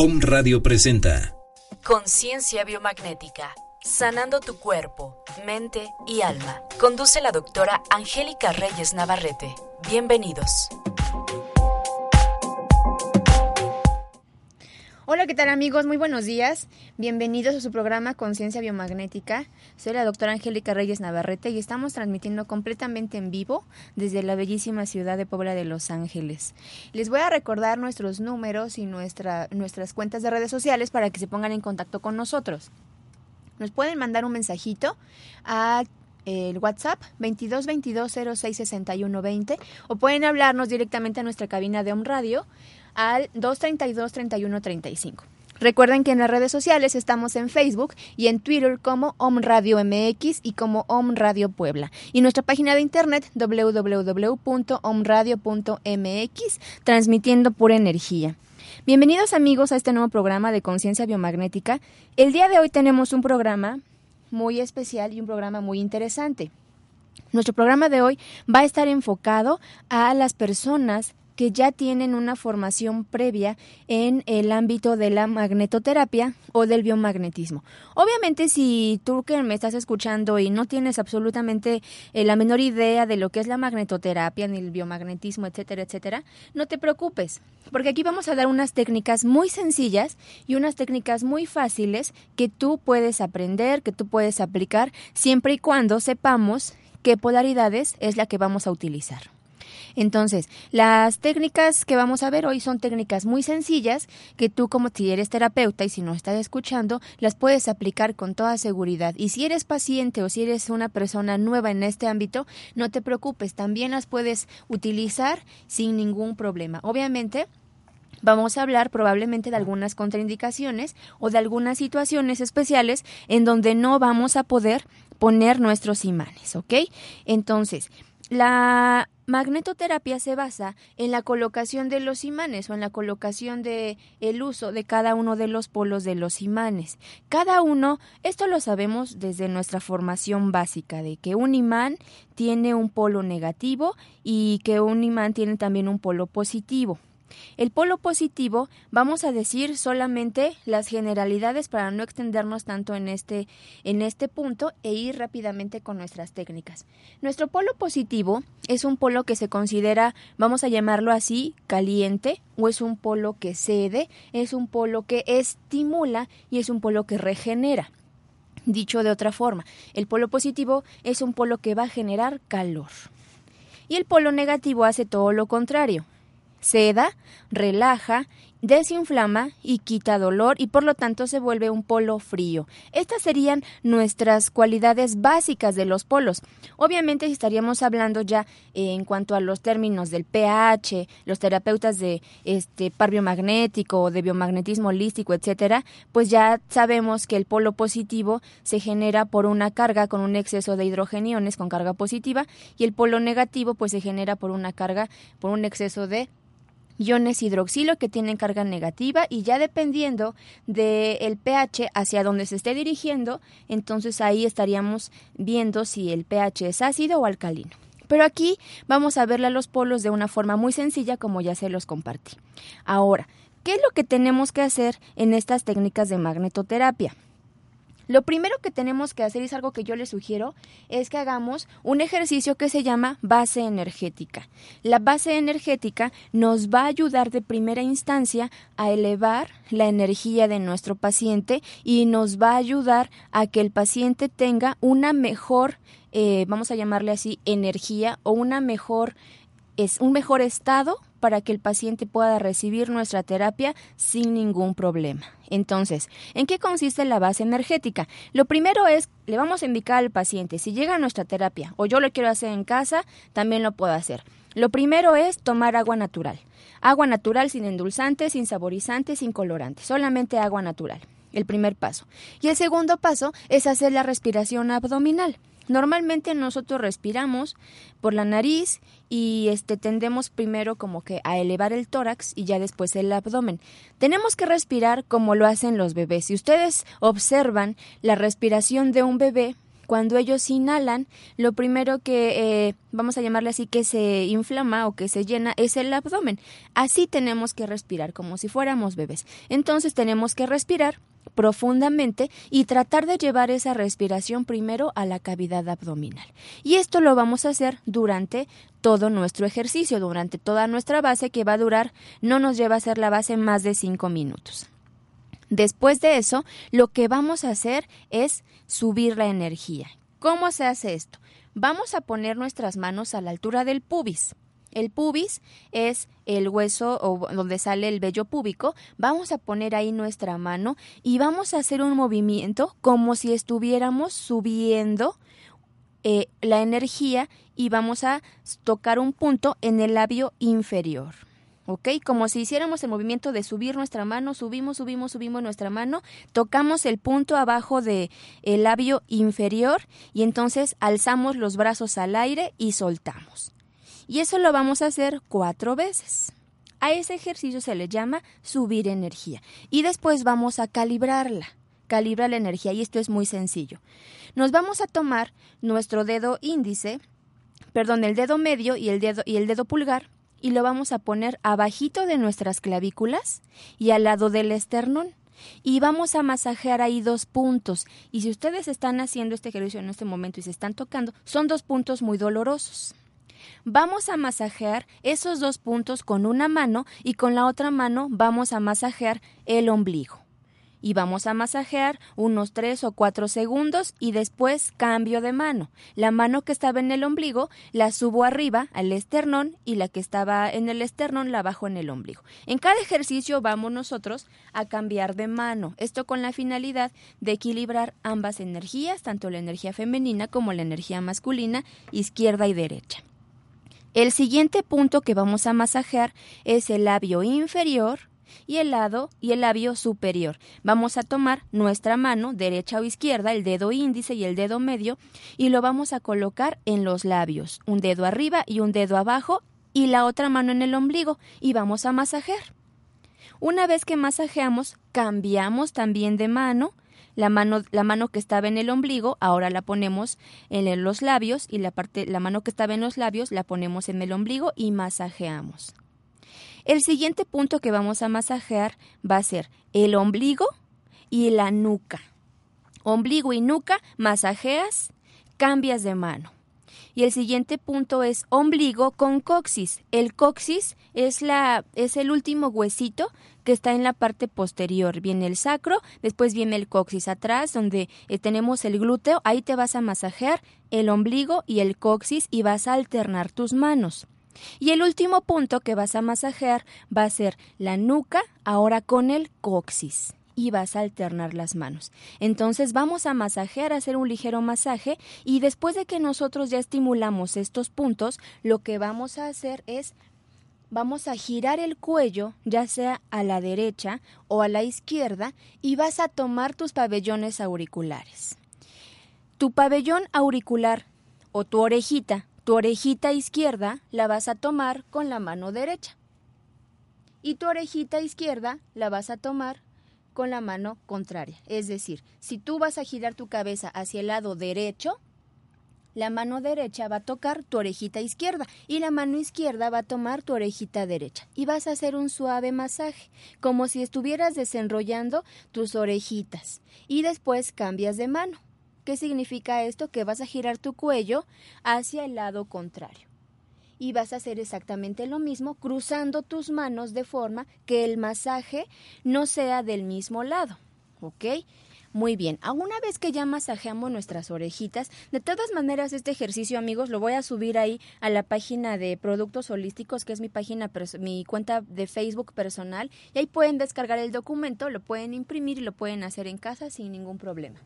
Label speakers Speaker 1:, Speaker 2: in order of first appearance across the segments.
Speaker 1: Om Radio presenta
Speaker 2: Conciencia biomagnética. Sanando tu cuerpo, mente y alma. Conduce la doctora Angélica Reyes Navarrete. Bienvenidos.
Speaker 3: Hola, ¿qué tal amigos? Muy buenos días. Bienvenidos a su programa Conciencia Biomagnética. Soy la doctora Angélica Reyes Navarrete y estamos transmitiendo completamente en vivo desde la bellísima ciudad de Puebla de Los Ángeles. Les voy a recordar nuestros números y nuestra, nuestras cuentas de redes sociales para que se pongan en contacto con nosotros. Nos pueden mandar un mensajito a el WhatsApp 22 22 06 61 20 o pueden hablarnos directamente a nuestra cabina de Home Radio al 232 31 35. Recuerden que en las redes sociales estamos en Facebook y en Twitter como Om Radio MX y como Om Radio Puebla. Y nuestra página de internet www.omradio.mx transmitiendo pura energía. Bienvenidos amigos a este nuevo programa de Conciencia Biomagnética. El día de hoy tenemos un programa muy especial y un programa muy interesante. Nuestro programa de hoy va a estar enfocado a las personas que ya tienen una formación previa en el ámbito de la magnetoterapia o del biomagnetismo. Obviamente, si tú que me estás escuchando y no tienes absolutamente eh, la menor idea de lo que es la magnetoterapia ni el biomagnetismo, etcétera, etcétera, no te preocupes, porque aquí vamos a dar unas técnicas muy sencillas y unas técnicas muy fáciles que tú puedes aprender, que tú puedes aplicar, siempre y cuando sepamos qué polaridades es la que vamos a utilizar. Entonces, las técnicas que vamos a ver hoy son técnicas muy sencillas que tú como si eres terapeuta y si no estás escuchando, las puedes aplicar con toda seguridad. Y si eres paciente o si eres una persona nueva en este ámbito, no te preocupes, también las puedes utilizar sin ningún problema. Obviamente, Vamos a hablar probablemente de algunas contraindicaciones o de algunas situaciones especiales en donde no vamos a poder poner nuestros imanes, ¿ok? Entonces, la magnetoterapia se basa en la colocación de los imanes o en la colocación de el uso de cada uno de los polos de los imanes. Cada uno, esto lo sabemos desde nuestra formación básica de que un imán tiene un polo negativo y que un imán tiene también un polo positivo. El polo positivo, vamos a decir solamente las generalidades para no extendernos tanto en este, en este punto e ir rápidamente con nuestras técnicas. Nuestro polo positivo es un polo que se considera, vamos a llamarlo así, caliente, o es un polo que cede, es un polo que estimula y es un polo que regenera. Dicho de otra forma, el polo positivo es un polo que va a generar calor. Y el polo negativo hace todo lo contrario, seda, relaja desinflama y quita dolor y por lo tanto se vuelve un polo frío. Estas serían nuestras cualidades básicas de los polos. Obviamente estaríamos hablando ya eh, en cuanto a los términos del pH, los terapeutas de este par biomagnético o de biomagnetismo holístico, etcétera, pues ya sabemos que el polo positivo se genera por una carga con un exceso de hidrogeniones con carga positiva y el polo negativo pues se genera por una carga por un exceso de iones hidroxilo que tienen carga negativa y ya dependiendo del pH hacia donde se esté dirigiendo, entonces ahí estaríamos viendo si el pH es ácido o alcalino. Pero aquí vamos a verle a los polos de una forma muy sencilla como ya se los compartí. Ahora, ¿qué es lo que tenemos que hacer en estas técnicas de magnetoterapia? Lo primero que tenemos que hacer, y es algo que yo les sugiero, es que hagamos un ejercicio que se llama base energética. La base energética nos va a ayudar de primera instancia a elevar la energía de nuestro paciente y nos va a ayudar a que el paciente tenga una mejor, eh, vamos a llamarle así, energía o una mejor, es un mejor estado para que el paciente pueda recibir nuestra terapia sin ningún problema. Entonces, ¿en qué consiste la base energética? Lo primero es, le vamos a indicar al paciente, si llega a nuestra terapia o yo lo quiero hacer en casa, también lo puedo hacer. Lo primero es tomar agua natural. Agua natural sin endulzantes, sin saborizantes, sin colorantes, solamente agua natural. El primer paso. Y el segundo paso es hacer la respiración abdominal. Normalmente nosotros respiramos por la nariz y este tendemos primero como que a elevar el tórax y ya después el abdomen. Tenemos que respirar como lo hacen los bebés. Si ustedes observan la respiración de un bebé, cuando ellos inhalan, lo primero que eh, vamos a llamarle así que se inflama o que se llena es el abdomen. Así tenemos que respirar, como si fuéramos bebés. Entonces tenemos que respirar profundamente y tratar de llevar esa respiración primero a la cavidad abdominal. Y esto lo vamos a hacer durante todo nuestro ejercicio, durante toda nuestra base que va a durar, no nos lleva a hacer la base más de cinco minutos. Después de eso, lo que vamos a hacer es subir la energía. ¿Cómo se hace esto? Vamos a poner nuestras manos a la altura del pubis. El pubis es el hueso o donde sale el vello púbico. Vamos a poner ahí nuestra mano y vamos a hacer un movimiento como si estuviéramos subiendo eh, la energía y vamos a tocar un punto en el labio inferior. ¿ok? Como si hiciéramos el movimiento de subir nuestra mano, subimos, subimos, subimos nuestra mano, tocamos el punto abajo del el labio inferior y entonces alzamos los brazos al aire y soltamos. Y eso lo vamos a hacer cuatro veces. A ese ejercicio se le llama subir energía y después vamos a calibrarla calibra la energía y esto es muy sencillo. Nos vamos a tomar nuestro dedo índice, perdón, el dedo medio y el dedo y el dedo pulgar y lo vamos a poner abajito de nuestras clavículas y al lado del esternón. Y vamos a masajear ahí dos puntos. Y si ustedes están haciendo este ejercicio en este momento y se están tocando, son dos puntos muy dolorosos. Vamos a masajear esos dos puntos con una mano y con la otra mano vamos a masajear el ombligo y vamos a masajear unos 3 o 4 segundos y después cambio de mano. La mano que estaba en el ombligo la subo arriba al esternón y la que estaba en el esternón la bajo en el ombligo. En cada ejercicio vamos nosotros a cambiar de mano, esto con la finalidad de equilibrar ambas energías, tanto la energía femenina como la energía masculina, izquierda y derecha. El siguiente punto que vamos a masajear es el labio inferior, y el lado y el labio superior. Vamos a tomar nuestra mano, derecha o izquierda, el dedo índice y el dedo medio, y lo vamos a colocar en los labios, un dedo arriba y un dedo abajo, y la otra mano en el ombligo, y vamos a masajear. Una vez que masajeamos, cambiamos también de mano, la mano, la mano que estaba en el ombligo, ahora la ponemos en los labios y la parte, la mano que estaba en los labios la ponemos en el ombligo y masajeamos. El siguiente punto que vamos a masajear va a ser el ombligo y la nuca. Ombligo y nuca, masajeas, cambias de mano. Y el siguiente punto es ombligo con coxis. El coxis es, la, es el último huesito que está en la parte posterior. Viene el sacro, después viene el coxis atrás, donde eh, tenemos el glúteo. Ahí te vas a masajear el ombligo y el coxis y vas a alternar tus manos. Y el último punto que vas a masajear va a ser la nuca, ahora con el coxis y vas a alternar las manos. Entonces vamos a masajear, a hacer un ligero masaje y después de que nosotros ya estimulamos estos puntos, lo que vamos a hacer es vamos a girar el cuello, ya sea a la derecha o a la izquierda, y vas a tomar tus pabellones auriculares. Tu pabellón auricular o tu orejita tu orejita izquierda la vas a tomar con la mano derecha. Y tu orejita izquierda la vas a tomar con la mano contraria. Es decir, si tú vas a girar tu cabeza hacia el lado derecho, la mano derecha va a tocar tu orejita izquierda y la mano izquierda va a tomar tu orejita derecha. Y vas a hacer un suave masaje, como si estuvieras desenrollando tus orejitas. Y después cambias de mano. ¿Qué significa esto? Que vas a girar tu cuello hacia el lado contrario. Y vas a hacer exactamente lo mismo cruzando tus manos de forma que el masaje no sea del mismo lado. ¿Ok? Muy bien, a una vez que ya masajeamos nuestras orejitas, de todas maneras este ejercicio amigos lo voy a subir ahí a la página de productos holísticos, que es mi página, mi cuenta de Facebook personal, y ahí pueden descargar el documento, lo pueden imprimir y lo pueden hacer en casa sin ningún problema.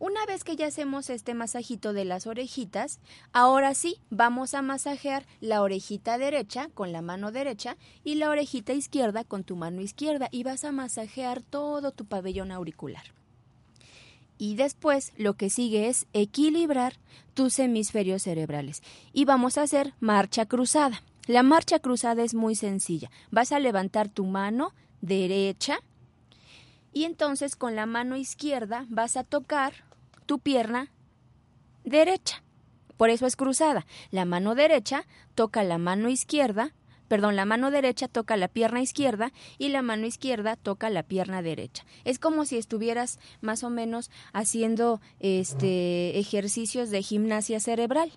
Speaker 3: Una vez que ya hacemos este masajito de las orejitas, ahora sí vamos a masajear la orejita derecha con la mano derecha y la orejita izquierda con tu mano izquierda y vas a masajear todo tu pabellón auricular. Y después lo que sigue es equilibrar tus hemisferios cerebrales. Y vamos a hacer marcha cruzada. La marcha cruzada es muy sencilla. Vas a levantar tu mano derecha y entonces con la mano izquierda vas a tocar tu pierna derecha. Por eso es cruzada. La mano derecha toca la mano izquierda, perdón, la mano derecha toca la pierna izquierda y la mano izquierda toca la pierna derecha. Es como si estuvieras más o menos haciendo este ejercicios de gimnasia cerebral.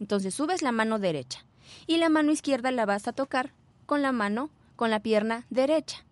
Speaker 3: Entonces subes la mano derecha y la mano izquierda la vas a tocar con la mano con la pierna derecha.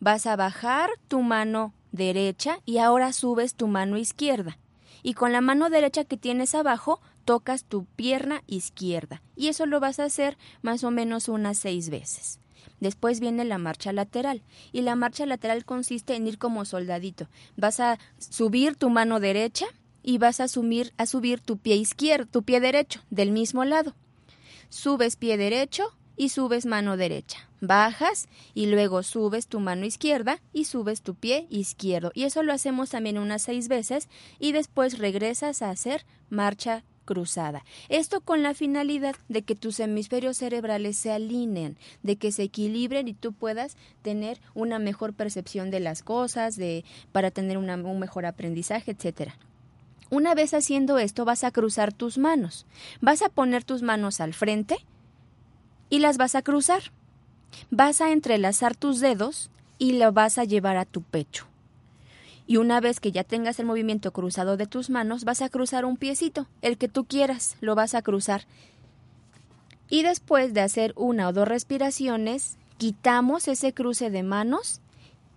Speaker 3: Vas a bajar tu mano derecha y ahora subes tu mano izquierda. Y con la mano derecha que tienes abajo tocas tu pierna izquierda. Y eso lo vas a hacer más o menos unas seis veces. Después viene la marcha lateral. Y la marcha lateral consiste en ir como soldadito. Vas a subir tu mano derecha y vas a, a subir tu pie izquierdo, tu pie derecho, del mismo lado. Subes pie derecho y subes mano derecha bajas y luego subes tu mano izquierda y subes tu pie izquierdo. Y eso lo hacemos también unas seis veces y después regresas a hacer marcha cruzada. Esto con la finalidad de que tus hemisferios cerebrales se alineen, de que se equilibren y tú puedas tener una mejor percepción de las cosas, de para tener un mejor aprendizaje, etcétera. Una vez haciendo esto vas a cruzar tus manos. Vas a poner tus manos al frente y las vas a cruzar vas a entrelazar tus dedos y lo vas a llevar a tu pecho. Y una vez que ya tengas el movimiento cruzado de tus manos, vas a cruzar un piecito, el que tú quieras, lo vas a cruzar. Y después de hacer una o dos respiraciones, quitamos ese cruce de manos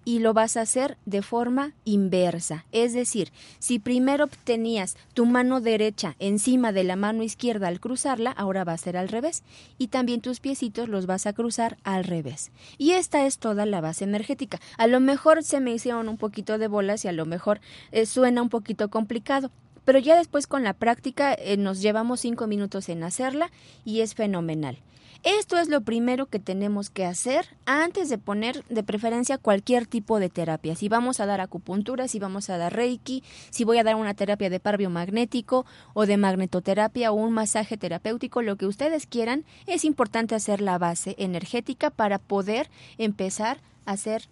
Speaker 3: y lo vas a hacer de forma inversa. Es decir, si primero tenías tu mano derecha encima de la mano izquierda al cruzarla, ahora va a ser al revés. Y también tus piecitos los vas a cruzar al revés. Y esta es toda la base energética. A lo mejor se me hicieron un poquito de bolas y a lo mejor eh, suena un poquito complicado. Pero ya después con la práctica eh, nos llevamos cinco minutos en hacerla y es fenomenal. Esto es lo primero que tenemos que hacer antes de poner de preferencia cualquier tipo de terapia. Si vamos a dar acupuntura, si vamos a dar reiki, si voy a dar una terapia de par biomagnético o de magnetoterapia o un masaje terapéutico, lo que ustedes quieran, es importante hacer la base energética para poder empezar a hacer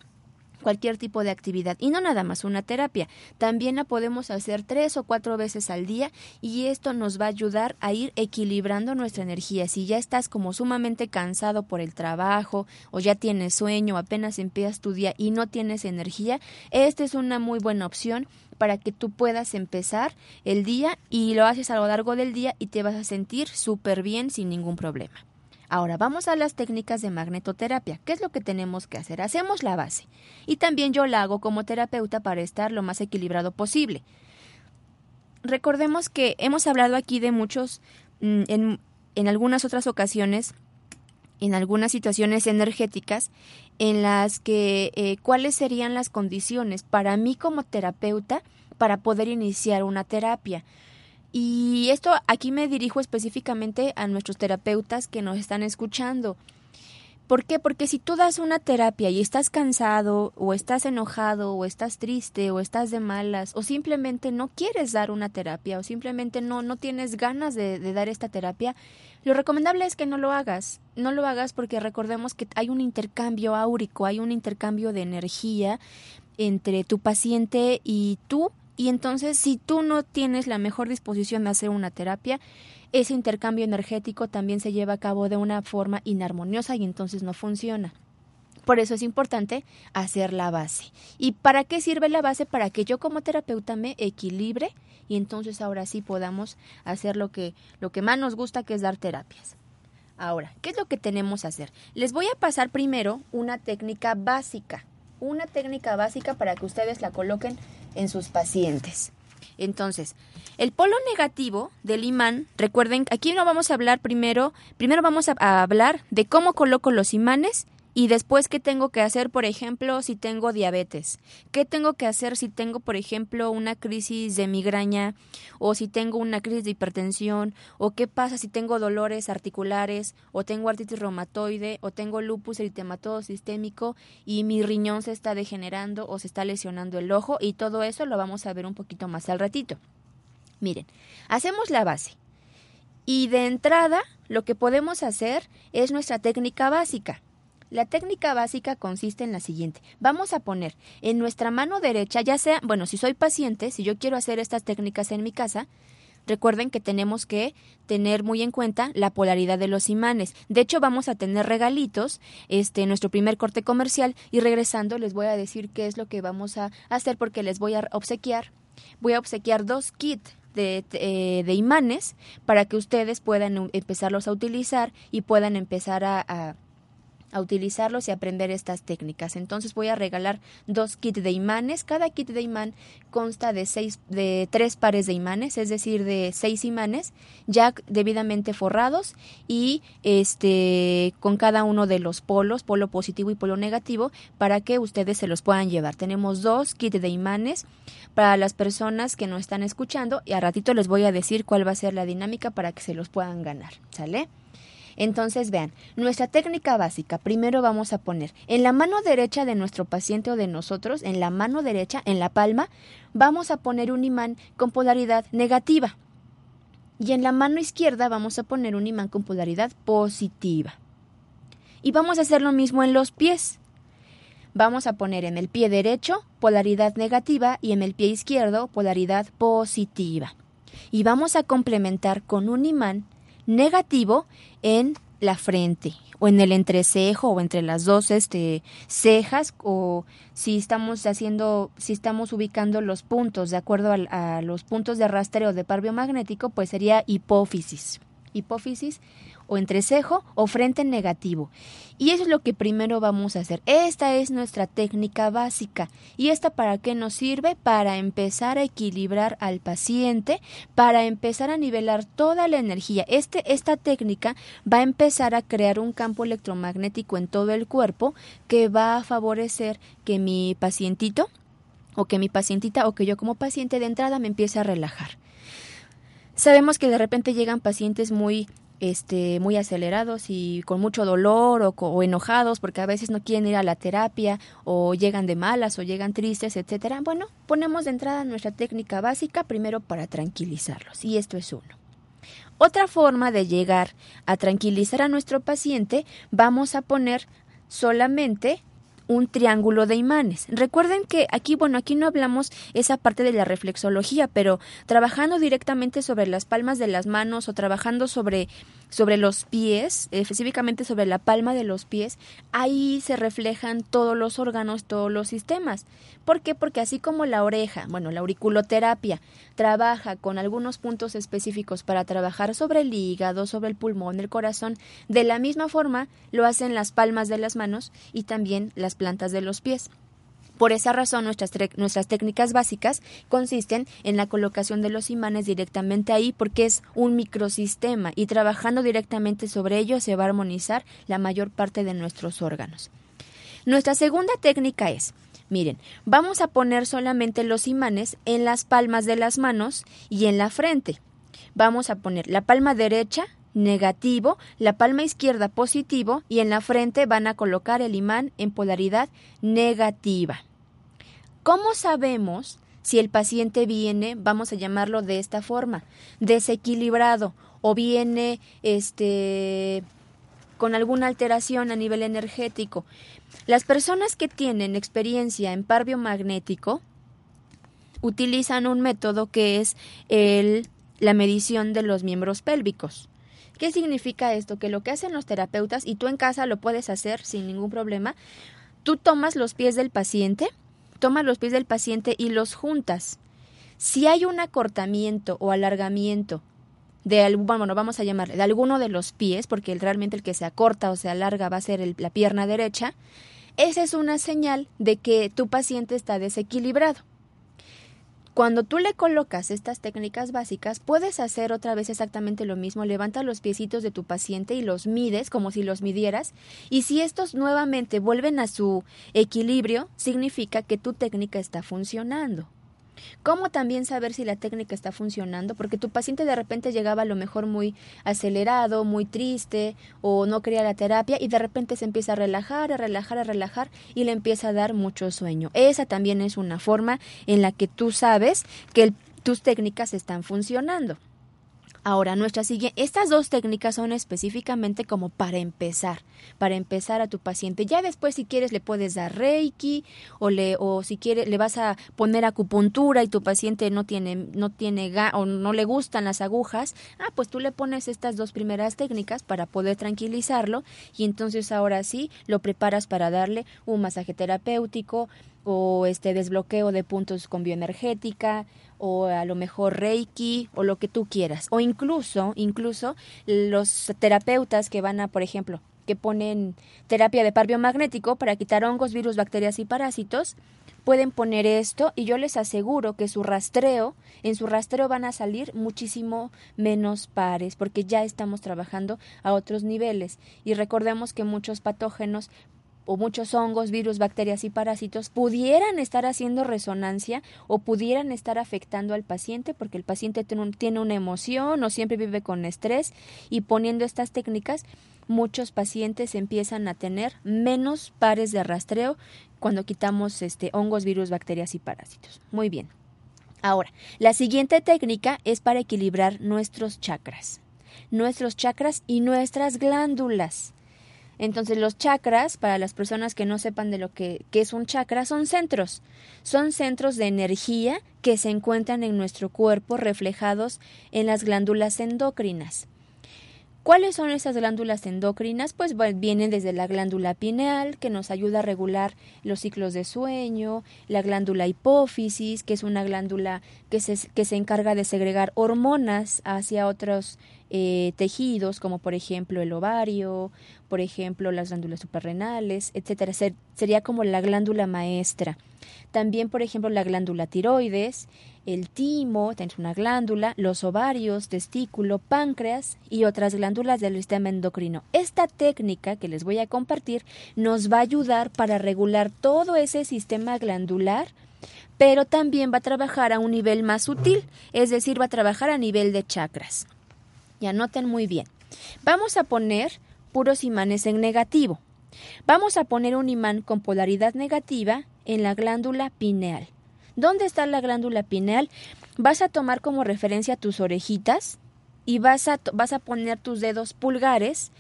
Speaker 3: cualquier tipo de actividad y no nada más una terapia. También la podemos hacer tres o cuatro veces al día y esto nos va a ayudar a ir equilibrando nuestra energía. Si ya estás como sumamente cansado por el trabajo o ya tienes sueño, apenas empiezas tu día y no tienes energía, esta es una muy buena opción para que tú puedas empezar el día y lo haces a lo largo del día y te vas a sentir súper bien sin ningún problema. Ahora vamos a las técnicas de magnetoterapia. ¿Qué es lo que tenemos que hacer? Hacemos la base. Y también yo la hago como terapeuta para estar lo más equilibrado posible. Recordemos que hemos hablado aquí de muchos, mm, en, en algunas otras ocasiones, en algunas situaciones energéticas, en las que eh, cuáles serían las condiciones para mí como terapeuta para poder iniciar una terapia. Y esto aquí me dirijo específicamente a nuestros terapeutas que nos están escuchando. ¿Por qué? Porque si tú das una terapia y estás cansado o estás enojado o estás triste o estás de malas o simplemente no quieres dar una terapia o simplemente no, no tienes ganas de, de dar esta terapia, lo recomendable es que no lo hagas. No lo hagas porque recordemos que hay un intercambio áurico, hay un intercambio de energía entre tu paciente y tú y entonces, si tú no tienes la mejor disposición de hacer una terapia, ese intercambio energético también se lleva a cabo de una forma inarmoniosa y entonces no funciona. Por eso es importante hacer la base. ¿Y para qué sirve la base? Para que yo como terapeuta me equilibre y entonces ahora sí podamos hacer lo que, lo que más nos gusta, que es dar terapias. Ahora, ¿qué es lo que tenemos que hacer? Les voy a pasar primero una técnica básica. Una técnica básica para que ustedes la coloquen en sus pacientes. Entonces, el polo negativo del imán, recuerden, aquí no vamos a hablar primero, primero vamos a, a hablar de cómo coloco los imanes y después, ¿qué tengo que hacer, por ejemplo, si tengo diabetes? ¿Qué tengo que hacer si tengo, por ejemplo, una crisis de migraña o si tengo una crisis de hipertensión? ¿O qué pasa si tengo dolores articulares o tengo artritis reumatoide o tengo lupus eritematoso sistémico y mi riñón se está degenerando o se está lesionando el ojo? Y todo eso lo vamos a ver un poquito más al ratito. Miren, hacemos la base. Y de entrada, lo que podemos hacer es nuestra técnica básica. La técnica básica consiste en la siguiente. Vamos a poner en nuestra mano derecha, ya sea, bueno, si soy paciente, si yo quiero hacer estas técnicas en mi casa, recuerden que tenemos que tener muy en cuenta la polaridad de los imanes. De hecho, vamos a tener regalitos, este, nuestro primer corte comercial y regresando les voy a decir qué es lo que vamos a hacer porque les voy a obsequiar, voy a obsequiar dos kits de, eh, de, imanes para que ustedes puedan empezarlos a utilizar y puedan empezar a a utilizarlos y aprender estas técnicas. Entonces voy a regalar dos kits de imanes. Cada kit de imán consta de seis, de tres pares de imanes, es decir, de seis imanes ya debidamente forrados y este con cada uno de los polos, polo positivo y polo negativo, para que ustedes se los puedan llevar. Tenemos dos kits de imanes para las personas que no están escuchando y a ratito les voy a decir cuál va a ser la dinámica para que se los puedan ganar. ¿Sale? Entonces vean, nuestra técnica básica, primero vamos a poner en la mano derecha de nuestro paciente o de nosotros, en la mano derecha, en la palma, vamos a poner un imán con polaridad negativa. Y en la mano izquierda vamos a poner un imán con polaridad positiva. Y vamos a hacer lo mismo en los pies. Vamos a poner en el pie derecho polaridad negativa y en el pie izquierdo polaridad positiva. Y vamos a complementar con un imán negativo en la frente o en el entrecejo o entre las dos este, cejas o si estamos haciendo, si estamos ubicando los puntos de acuerdo a, los puntos de rastreo de par biomagnético, pues sería hipófisis. Hipófisis o entrecejo o frente negativo. Y eso es lo que primero vamos a hacer. Esta es nuestra técnica básica. ¿Y esta para qué nos sirve? Para empezar a equilibrar al paciente, para empezar a nivelar toda la energía. Este, esta técnica va a empezar a crear un campo electromagnético en todo el cuerpo que va a favorecer que mi pacientito o que mi pacientita o que yo como paciente de entrada me empiece a relajar. Sabemos que de repente llegan pacientes muy este, muy acelerados y con mucho dolor o, enojados porque a veces no quieren ir a la terapia o llegan de malas o llegan tristes, etcétera. Bueno, ponemos de entrada nuestra técnica básica primero para tranquilizarlos y esto es uno. Otra forma de llegar a tranquilizar a nuestro paciente, vamos a poner solamente un triángulo de imanes. Recuerden que aquí, bueno, aquí no hablamos esa parte de la reflexología, pero trabajando directamente sobre las palmas de las manos o trabajando sobre sobre los pies, específicamente sobre la palma de los pies, ahí se reflejan todos los órganos, todos los sistemas. ¿Por qué? Porque así como la oreja, bueno, la auriculoterapia trabaja con algunos puntos específicos para trabajar sobre el hígado, sobre el pulmón, el corazón, de la misma forma lo hacen las palmas de las manos y también las plantas de los pies. Por esa razón, nuestras, nuestras técnicas básicas consisten en la colocación de los imanes directamente ahí porque es un microsistema y trabajando directamente sobre ello se va a armonizar la mayor parte de nuestros órganos. Nuestra segunda técnica es, miren, vamos a poner solamente los imanes en las palmas de las manos y en la frente. Vamos a poner la palma derecha negativo, la palma izquierda positivo y en la frente van a colocar el imán en polaridad negativa. ¿Cómo sabemos si el paciente viene, vamos a llamarlo de esta forma, desequilibrado o viene este con alguna alteración a nivel energético? Las personas que tienen experiencia en par biomagnético utilizan un método que es el, la medición de los miembros pélvicos. ¿Qué significa esto? Que lo que hacen los terapeutas, y tú en casa lo puedes hacer sin ningún problema, tú tomas los pies del paciente, tomas los pies del paciente y los juntas. Si hay un acortamiento o alargamiento de bueno, vamos a llamarle de alguno de los pies, porque realmente el que se acorta o se alarga va a ser la pierna derecha, esa es una señal de que tu paciente está desequilibrado. Cuando tú le colocas estas técnicas básicas, puedes hacer otra vez exactamente lo mismo. Levanta los piecitos de tu paciente y los mides como si los midieras. Y si estos nuevamente vuelven a su equilibrio, significa que tu técnica está funcionando. ¿Cómo también saber si la técnica está funcionando? Porque tu paciente de repente llegaba a lo mejor muy acelerado, muy triste o no quería la terapia y de repente se empieza a relajar, a relajar, a relajar y le empieza a dar mucho sueño. Esa también es una forma en la que tú sabes que tus técnicas están funcionando. Ahora, nuestra siguiente, estas dos técnicas son específicamente como para empezar, para empezar a tu paciente. Ya después, si quieres, le puedes dar reiki o le, o si quieres, le vas a poner acupuntura y tu paciente no tiene, no tiene o no le gustan las agujas. Ah, pues tú le pones estas dos primeras técnicas para poder tranquilizarlo y entonces ahora sí lo preparas para darle un masaje terapéutico o este desbloqueo de puntos con bioenergética o a lo mejor Reiki o lo que tú quieras. O incluso, incluso los terapeutas que van a, por ejemplo, que ponen terapia de par biomagnético para quitar hongos, virus, bacterias y parásitos, pueden poner esto y yo les aseguro que su rastreo, en su rastreo van a salir muchísimo menos pares porque ya estamos trabajando a otros niveles y recordemos que muchos patógenos o muchos hongos, virus, bacterias y parásitos pudieran estar haciendo resonancia o pudieran estar afectando al paciente porque el paciente tiene una emoción o siempre vive con estrés y poniendo estas técnicas muchos pacientes empiezan a tener menos pares de rastreo cuando quitamos este hongos, virus, bacterias y parásitos. Muy bien. Ahora, la siguiente técnica es para equilibrar nuestros chakras, nuestros chakras y nuestras glándulas. Entonces los chakras, para las personas que no sepan de lo que, es un chakra, son centros. Son centros de energía que se encuentran en nuestro cuerpo reflejados en las glándulas endocrinas. ¿Cuáles son esas glándulas endocrinas? Pues vienen desde la glándula pineal, que nos ayuda a regular los ciclos de sueño, la glándula hipófisis, que es una glándula que se, que se encarga de segregar hormonas hacia otros eh, tejidos, como por ejemplo el ovario, por ejemplo las glándulas suprarrenales, etcétera. sería como la glándula maestra. También, por ejemplo, la glándula tiroides, el timo, tenés una glándula, los ovarios, testículo, páncreas y otras glándulas del sistema endocrino. Esta técnica que les voy a compartir nos va a ayudar para regular todo ese sistema glandular pero también va a trabajar a un nivel más sutil, es decir, va a trabajar a nivel de chakras. Y anoten muy bien. Vamos a poner puros imanes en negativo. Vamos a poner un imán con polaridad negativa en la glándula pineal. ¿Dónde está la glándula pineal? Vas a tomar como referencia tus orejitas y vas a, vas a poner tus dedos pulgares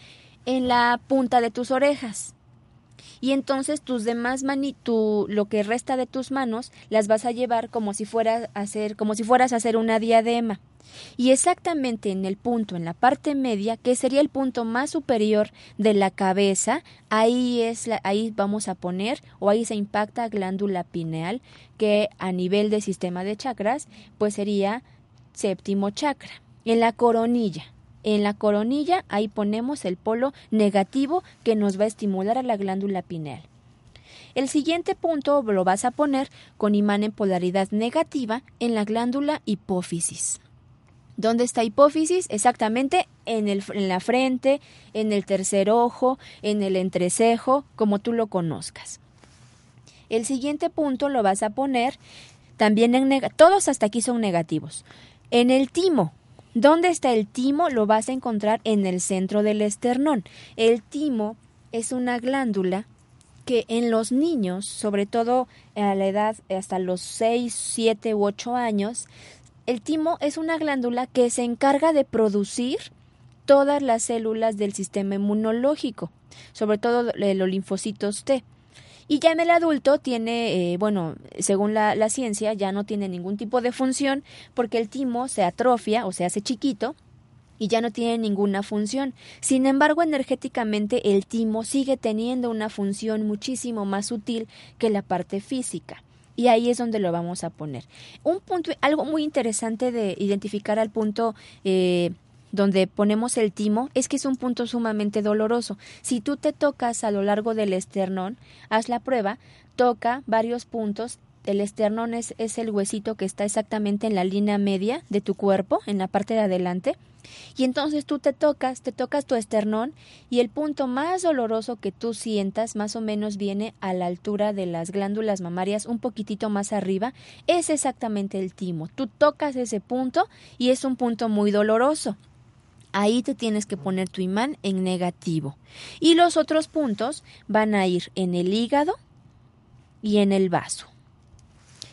Speaker 3: en la punta de tus orejas. Y entonces tus demás mani, lo que resta de tus manos las vas a llevar como si fueras a hacer, como si fueras a hacer una diadema y exactamente en el punto, en la parte media, que sería el punto más superior de la cabeza, ahí es ahí vamos a poner o ahí se impacta glándula pineal, que a nivel de sistema de chakras, pues sería séptimo chakra. En la coronilla, en la coronilla ahí ponemos el polo negativo que nos va a estimular a la glándula pineal. El siguiente punto lo vas a poner con imán en polaridad negativa en la glándula hipófisis. ¿Dónde está hipófisis? Exactamente en, el, en la frente, en el tercer ojo, en el entrecejo, como tú lo conozcas. El siguiente punto lo vas a poner también en todos hasta aquí son negativos. En el timo, ¿dónde está el timo? Lo vas a encontrar en el centro del esternón. El timo es una glándula que en los niños, sobre todo a la edad hasta los 6, 7 u 8 años, el timo es una glándula que se encarga de producir todas las células del sistema inmunológico, sobre todo los linfocitos T. Y ya en el adulto tiene, eh, bueno, según la, la, ciencia, ya no tiene ningún tipo de función porque el timo se atrofia o se hace chiquito y ya no tiene ninguna función. Sin embargo, energéticamente el timo sigue teniendo una función muchísimo más sutil que la parte física y ahí es donde lo vamos a poner. Un punto, algo muy interesante de identificar al punto eh, donde ponemos el timo es que es un punto sumamente doloroso. Si tú te tocas a lo largo del esternón, haz la prueba, toca varios puntos el esternón es, el huesito que está exactamente en la línea media de tu cuerpo, en la parte de adelante. Y entonces tú te tocas, te tocas tu esternón y el punto más doloroso que tú sientas más o menos viene a la altura de las glándulas mamarias, un poquitito más arriba, es exactamente el timo. Tú tocas ese punto y es un punto muy doloroso. Ahí te tienes que poner tu imán en negativo. Y los otros puntos van a ir en el hígado y en el vaso.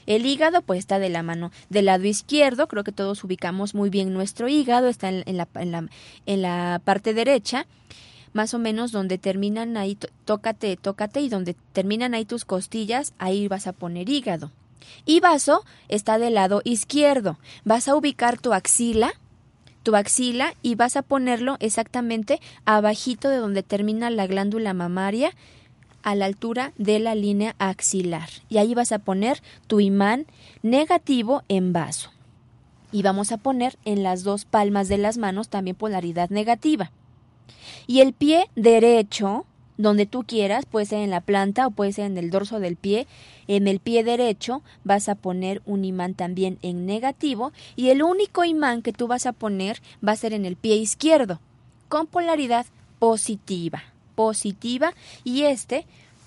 Speaker 3: El hígado pues está de la mano del lado izquierdo, creo que todos ubicamos muy bien nuestro hígado, está en, la, la, en la parte derecha más o menos donde terminan ahí, tócate, tócate y donde terminan ahí tus costillas, ahí vas a poner hígado. Y vaso está del lado izquierdo. Vas a ubicar tu axila, tu axila y vas a ponerlo exactamente abajito de donde termina la glándula mamaria a la altura de la línea axilar. Y ahí vas a poner tu imán negativo en vaso. Y vamos a poner en las dos palmas de las manos también polaridad negativa. Y el pie derecho, donde tú quieras, puede ser en la planta o puede ser en el dorso del pie, en el pie derecho vas a poner un imán también en negativo y el único imán que tú vas a poner va a ser en el pie izquierdo, con polaridad positiva, positiva y este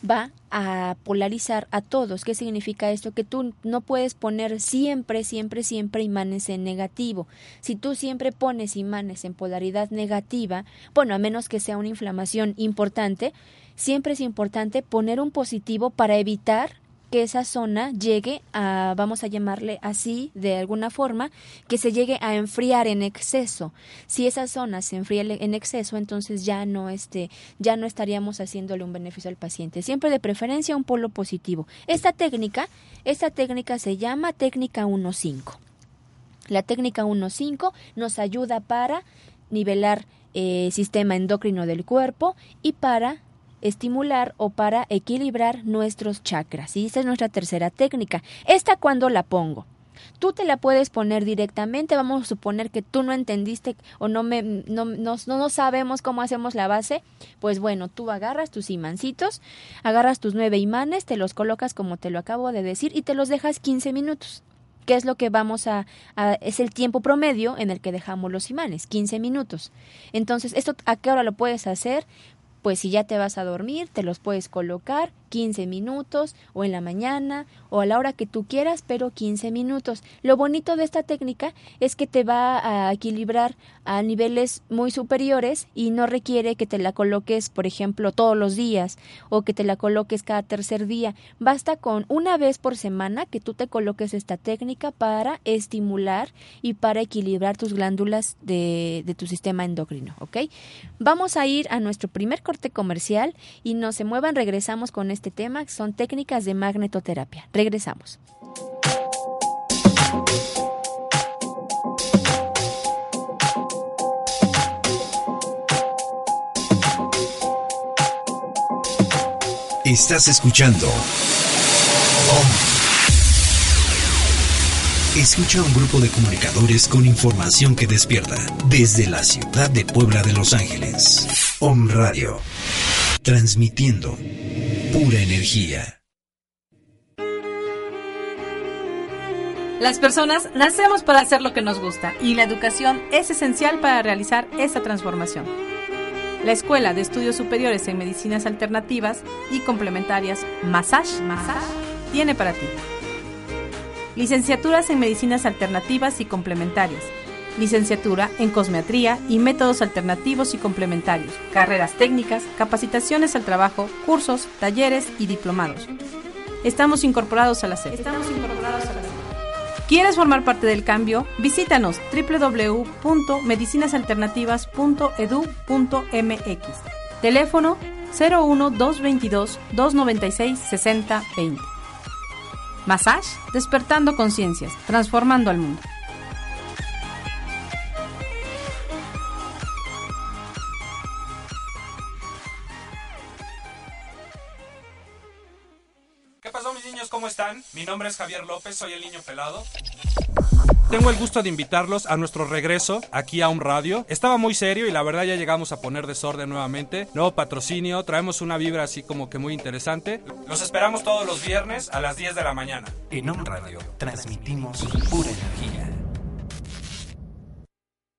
Speaker 3: va a polarizar a todos. ¿Qué significa esto? Que tú no puedes poner siempre, siempre, siempre imanes en negativo. Si tú siempre pones imanes en polaridad negativa, bueno, a menos que sea una inflamación importante, siempre es importante poner un positivo para evitar que esa zona llegue a, vamos a llamarle así de alguna forma, que se llegue a enfriar en exceso. Si esa zona se enfría en exceso, entonces ya no este, ya no estaríamos haciéndole un beneficio al paciente. Siempre de preferencia un polo positivo. Esta técnica, esta técnica se llama técnica 1.5. La técnica 1.5 nos ayuda para nivelar el eh, sistema endocrino del cuerpo y para estimular o para equilibrar nuestros chakras. Y esta es nuestra tercera técnica. ¿Esta cuando la pongo? Tú te la puedes poner directamente, vamos a suponer que tú no entendiste o no, me, no, no, no sabemos cómo hacemos la base, pues bueno, tú agarras tus imancitos, agarras tus nueve imanes, te los colocas como te lo acabo de decir y te los dejas 15 minutos. ¿Qué es lo que vamos a, a, es el tiempo promedio en el que dejamos los imanes, 15 minutos. Entonces, ¿esto a qué hora lo puedes hacer? Pues si ya te vas a dormir, te los puedes colocar 15 minutos o en la mañana o a la hora que tú quieras, pero 15 minutos. Lo bonito de esta técnica es que te va a equilibrar a niveles muy superiores y no requiere que te la coloques, por ejemplo, todos los días o que te la coloques cada tercer día. Basta con una vez por semana que tú te coloques esta técnica para estimular y para equilibrar tus glándulas de, tu sistema endocrino. Vamos a ir a nuestro primer corte comercial y no se muevan, regresamos con este tema, son técnicas de magnetoterapia. Regresamos.
Speaker 1: Estás escuchando. Escucha un grupo de comunicadores con información que despierta desde la ciudad de Puebla de Los Ángeles. Om Radio. Transmitiendo pura energía.
Speaker 4: Las personas nacemos para hacer lo que nos gusta y la educación es esencial para realizar esa transformación. La Escuela de Estudios Superiores en Medicinas Alternativas y Complementarias Massage, Massage tiene para ti licenciaturas en Medicinas Alternativas y Complementarias, licenciatura en cosmetría y métodos alternativos y complementarios, carreras técnicas, capacitaciones al trabajo, cursos, talleres y diplomados. Estamos incorporados a la SED. Estamos incorporados a la ¿Quieres formar parte del cambio? Visítanos www.medicinasalternativas.edu.mx. Teléfono 01 222 296 6020. Massage, despertando conciencias, transformando al mundo.
Speaker 5: ¿Cómo están? Mi nombre es Javier López, soy el niño pelado. Tengo el gusto de invitarlos a nuestro regreso aquí a un radio. Estaba muy serio y la verdad ya llegamos a poner desorden nuevamente. Nuevo patrocinio, traemos una vibra así como que muy interesante. Los esperamos todos los viernes a las 10 de la mañana.
Speaker 1: En un radio transmitimos pura energía.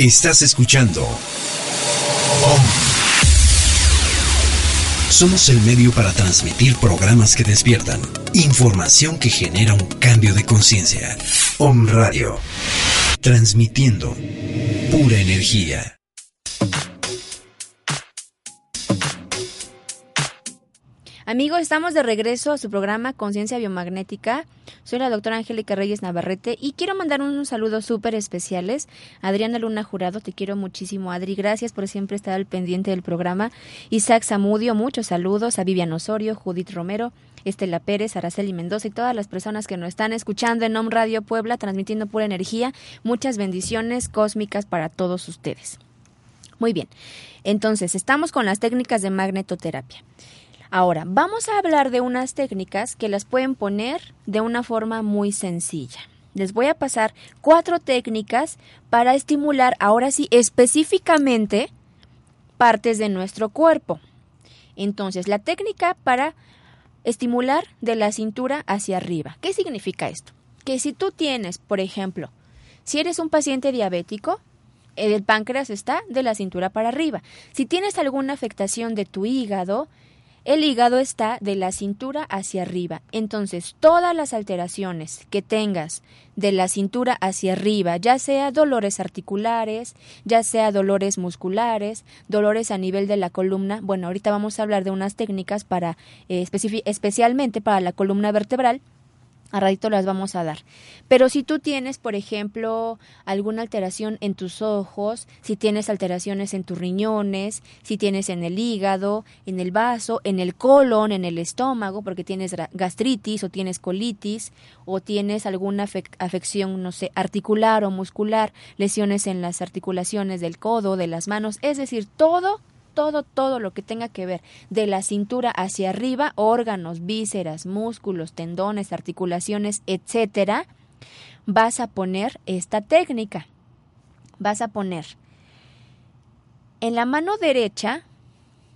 Speaker 1: Estás escuchando Somos el medio para transmitir programas que despiertan, información que genera un cambio de conciencia. Om Radio, transmitiendo pura energía.
Speaker 3: Amigos, estamos de regreso a su programa Conciencia Biomagnética. Soy la doctora Angélica Reyes Navarrete y quiero mandar unos saludos súper especiales. Adriana Luna Jurado, te quiero muchísimo, Adri. Gracias por siempre estar al pendiente del programa. Isaac Zamudio, muchos saludos. A Vivian Osorio, Judith Romero, Estela Pérez, Araceli Mendoza y todas las personas que nos están escuchando en Om Radio Puebla, transmitiendo pura energía. Muchas bendiciones cósmicas para todos ustedes. Muy bien, entonces estamos con las técnicas de magnetoterapia. Ahora, vamos a hablar de unas técnicas que las pueden poner de una forma muy sencilla. Les voy a pasar cuatro técnicas para estimular, ahora sí, específicamente partes de nuestro cuerpo. Entonces, la técnica para estimular de la cintura hacia arriba. ¿Qué significa esto? Que si tú tienes, por ejemplo, si eres un paciente diabético, el páncreas está de la cintura para arriba. Si tienes alguna afectación de tu hígado, el hígado está de la cintura hacia arriba. Entonces, todas las alteraciones que tengas de la cintura hacia arriba, ya sea dolores articulares, ya sea dolores musculares, dolores a nivel de la columna, bueno, ahorita vamos a hablar de unas técnicas para eh, especialmente para la columna vertebral, a ratito las vamos a dar. Pero si tú tienes, por ejemplo, alguna alteración en tus ojos, si tienes alteraciones en tus riñones, si tienes en el hígado, en el vaso, en el colon, en el estómago, porque tienes gastritis o tienes colitis o tienes alguna afección, no sé, articular o muscular, lesiones en las articulaciones del codo, de las manos, es decir, todo todo, todo lo que tenga que ver de la cintura hacia arriba, órganos, vísceras, músculos, tendones, articulaciones, etcétera, vas a poner esta técnica. Vas a poner en la mano derecha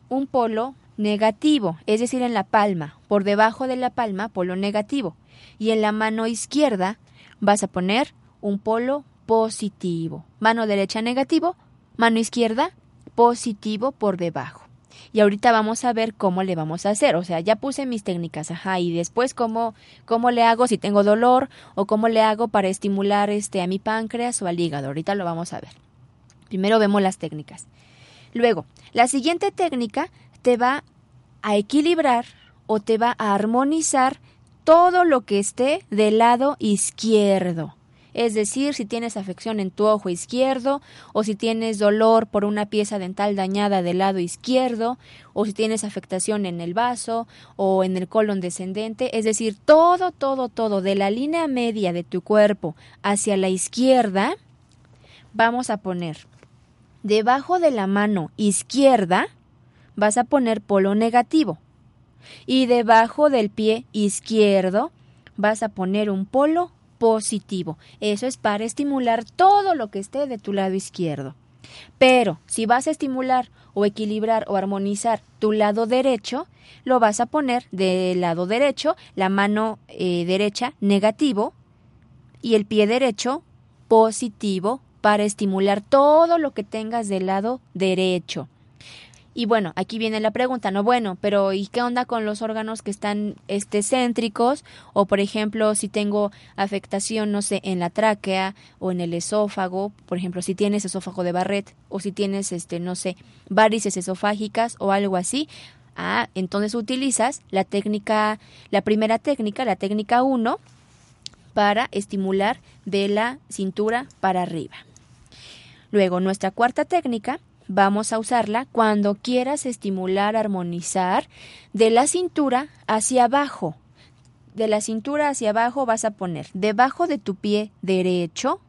Speaker 3: un polo negativo, es decir, en la palma, por debajo de la palma, polo negativo, y en la mano izquierda vas a poner un polo positivo. Mano derecha negativo, mano izquierda positivo por debajo. Y ahorita vamos a ver cómo le vamos a hacer. O sea, ya puse mis técnicas, ajá, y después cómo, cómo le hago si tengo dolor o cómo le hago para estimular este a mi páncreas o al hígado. Ahorita lo vamos a ver. Primero vemos las técnicas. Luego, la siguiente técnica te va a equilibrar o te va a armonizar todo lo que esté del lado izquierdo es decir, si tienes afección en tu ojo izquierdo, o si tienes dolor por una pieza dental dañada del lado izquierdo, o si tienes afectación en el vaso o en el colon descendente, es decir, todo, todo, todo de la línea media de tu cuerpo hacia la izquierda, vamos a poner debajo de la mano izquierda, vas a poner polo negativo. Y debajo del pie izquierdo vas a poner un polo positivo. Eso es para estimular todo lo que esté de tu lado izquierdo. Pero si vas a estimular o equilibrar o armonizar tu lado derecho, lo vas a poner del lado derecho, la mano eh, derecha negativo y el pie derecho positivo para estimular todo lo que tengas del lado derecho. Y bueno, aquí viene la pregunta, no bueno, pero ¿y qué onda con los órganos que están este céntricos o por ejemplo, si tengo afectación no sé, en la tráquea o en el esófago, por ejemplo, si tienes esófago de Barrett o si tienes este no sé, varices esofágicas o algo así? Ah, entonces utilizas la técnica, la primera técnica, la técnica 1 para estimular de la cintura para arriba. Luego, nuestra cuarta técnica Vamos a usarla cuando quieras estimular, armonizar de la cintura hacia abajo. De la cintura hacia abajo vas a poner debajo de tu pie derecho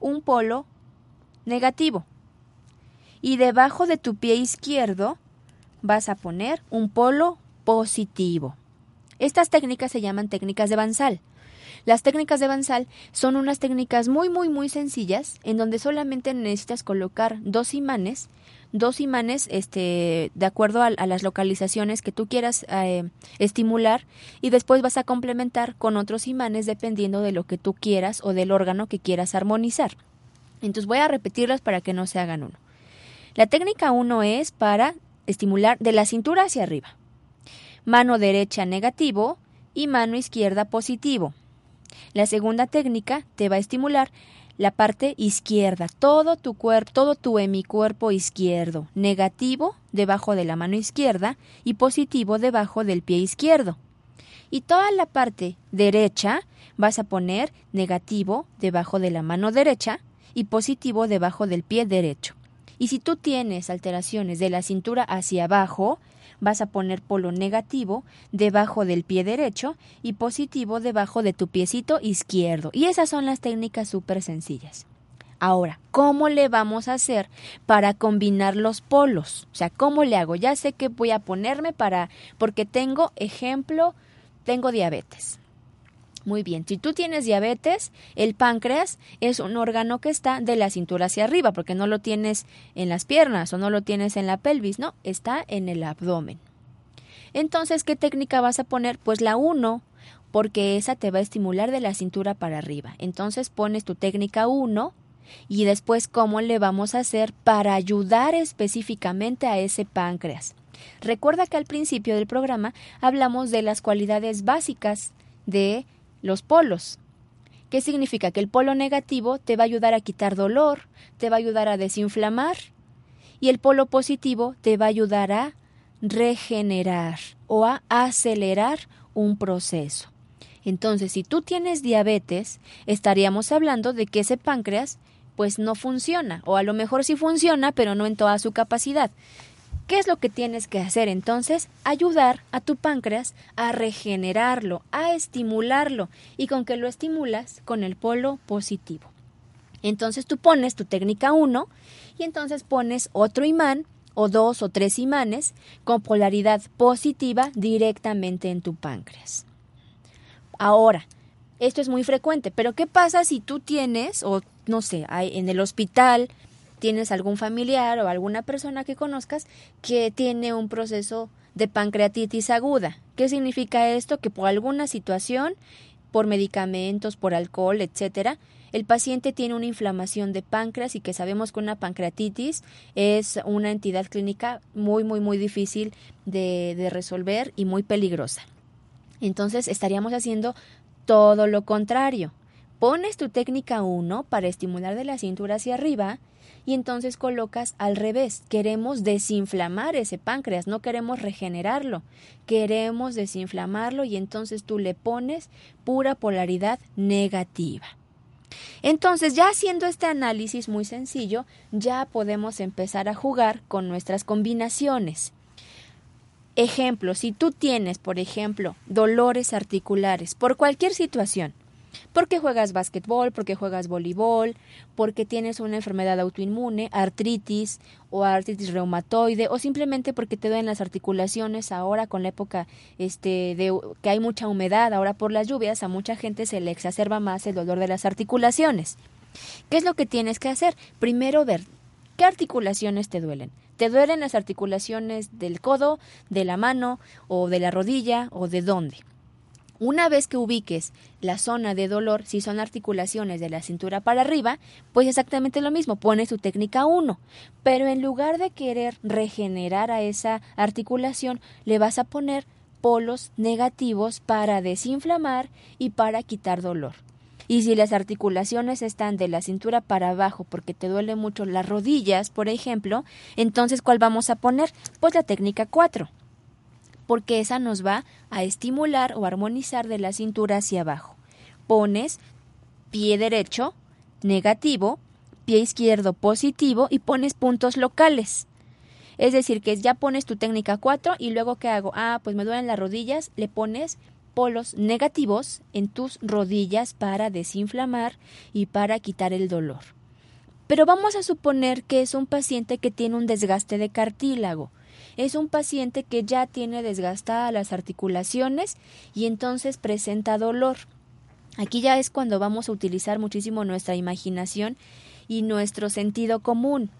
Speaker 3: un polo negativo. y debajo de tu pie izquierdo vas a poner un polo positivo. Estas técnicas se llaman técnicas de Bansal. Las técnicas de Bansal son unas técnicas muy, muy, muy sencillas en donde solamente necesitas colocar dos imanes, dos imanes este, de acuerdo a, las localizaciones que tú quieras eh, estimular y después vas a complementar con otros imanes dependiendo de lo que tú quieras o del órgano que quieras armonizar. Entonces voy a repetirlas para que no se hagan uno. La técnica 1 es para estimular de la cintura hacia arriba. Mano derecha negativo y mano izquierda positivo. La segunda técnica te va a estimular la parte izquierda, todo tu cuerpo, todo tu hemicuerpo izquierdo, negativo debajo de la mano izquierda y positivo debajo del pie izquierdo. Y toda la parte derecha vas a poner negativo debajo de la mano derecha y positivo debajo del pie derecho. Y si tú tienes alteraciones de la cintura hacia abajo, vas a poner polo negativo debajo del pie derecho y positivo debajo de tu piecito izquierdo. Y esas son las técnicas súper sencillas. Ahora, ¿cómo le vamos a hacer para combinar los polos? O sea, ¿cómo le hago? Ya sé que voy a ponerme para, porque tengo ejemplo, tengo diabetes. Muy bien, si tú tienes diabetes, el páncreas es un órgano que está de la cintura hacia arriba, porque no lo tienes en las piernas o no lo tienes en la pelvis, no, está en el abdomen. Entonces, ¿qué técnica vas a poner? Pues la 1, porque esa te va a estimular de la cintura para arriba. Entonces pones tu técnica 1 y después cómo le vamos a hacer para ayudar específicamente a ese páncreas. Recuerda que al principio del programa hablamos de las cualidades básicas de los polos. ¿Qué significa? Que el polo negativo te va a ayudar a quitar dolor, te va a ayudar a desinflamar y el polo positivo te va a ayudar a regenerar o a acelerar un proceso. Entonces, si tú tienes diabetes, estaríamos hablando de que ese páncreas pues no funciona o a lo mejor sí funciona, pero no en toda su capacidad. ¿Qué es lo que tienes que hacer entonces? Ayudar a tu páncreas a regenerarlo, a estimularlo y con que lo estimulas con el polo positivo. Entonces tú pones tu técnica 1 y entonces pones otro imán o dos o tres imanes con polaridad positiva directamente en tu páncreas. Ahora, esto es muy frecuente, pero ¿qué pasa si tú tienes, o no sé, en el hospital tienes algún familiar o alguna persona que conozcas que tiene un proceso de pancreatitis aguda. ¿Qué significa esto? Que por alguna situación, por medicamentos, por alcohol, etcétera, el paciente tiene una inflamación de páncreas y que sabemos que una pancreatitis es una entidad clínica muy, muy, muy difícil de, de resolver y muy peligrosa. Entonces estaríamos haciendo todo lo contrario. Pones tu técnica 1 para estimular de la cintura hacia arriba y entonces colocas al revés. Queremos desinflamar ese páncreas, no queremos regenerarlo, queremos desinflamarlo y entonces tú le pones pura polaridad negativa. Entonces, ya haciendo este análisis muy sencillo, ya podemos empezar a jugar con nuestras combinaciones. Ejemplo, si tú tienes, por ejemplo, dolores articulares por cualquier situación, porque juegas básquetbol, porque juegas voleibol, porque tienes una enfermedad autoinmune, artritis o artritis reumatoide o simplemente porque te duelen las articulaciones ahora con la época este de que hay mucha humedad, ahora por las lluvias a mucha gente se le exacerba más el dolor de las articulaciones. ¿Qué es lo que tienes que hacer? Primero ver qué articulaciones te duelen. ¿Te duelen las articulaciones del codo, de la mano o de la rodilla o de dónde? Una vez que ubiques la zona de dolor, si son articulaciones de la cintura para arriba, pues exactamente lo mismo, pones tu técnica 1, pero en lugar de querer regenerar a esa articulación, le vas a poner polos negativos para desinflamar y para quitar dolor. Y si las articulaciones están de la cintura para abajo porque te duele mucho las rodillas, por ejemplo, entonces ¿cuál vamos a poner? Pues la técnica 4 porque esa nos va a estimular o armonizar de la cintura hacia abajo. Pones pie derecho negativo, pie izquierdo positivo y pones puntos locales. Es decir, que ya pones tu técnica 4 y luego ¿qué hago? Ah, pues me duelen las rodillas, le pones polos negativos en tus rodillas para desinflamar y para quitar el dolor. Pero vamos a suponer que es un paciente que tiene un desgaste de cartílago. Es un paciente que ya tiene desgastadas las articulaciones y entonces presenta dolor. Aquí ya es cuando vamos a utilizar muchísimo nuestra imaginación y nuestro sentido común.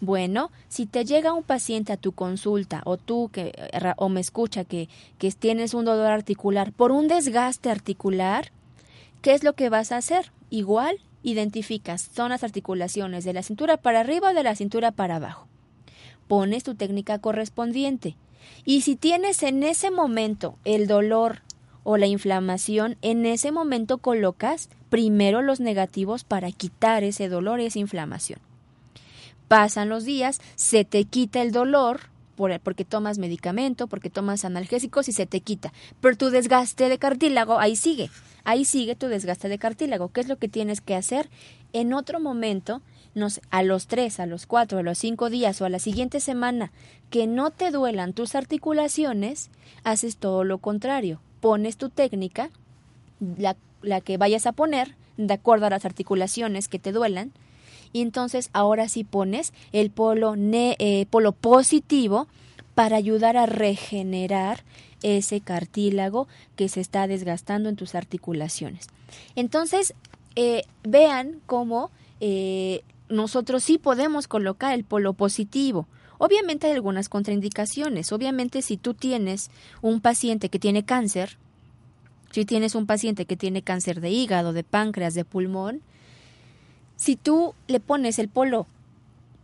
Speaker 3: Bueno, si te llega un paciente a tu consulta o tú que o me escucha que, que tienes un dolor articular por un desgaste articular, ¿qué es lo que vas a hacer? Igual identificas zonas articulaciones de la cintura para arriba o de la cintura para abajo. Pones tu técnica correspondiente. Y si tienes en ese momento el dolor o la inflamación, en ese momento colocas primero los negativos para quitar ese dolor y esa inflamación. Pasan los días, se te quita el dolor porque tomas medicamento, porque tomas analgésicos y se te quita. Pero tu desgaste de cartílago ahí sigue. Ahí sigue tu desgaste de cartílago. ¿Qué es lo que tienes que hacer? En otro momento, a los tres, a los cuatro, a los cinco días o a la siguiente semana que no te duelan tus articulaciones, haces todo lo contrario. Pones tu técnica, la, la que vayas a poner, de acuerdo a las articulaciones que te duelan, y entonces ahora sí pones el polo, eh, polo positivo para ayudar a regenerar ese cartílago que se está desgastando en tus articulaciones. Entonces, eh, vean cómo eh, nosotros sí podemos colocar el polo positivo. Obviamente hay algunas contraindicaciones. Obviamente si tú tienes un paciente que tiene cáncer, si tienes un paciente que tiene cáncer de hígado, de páncreas, de pulmón, si tú le pones el polo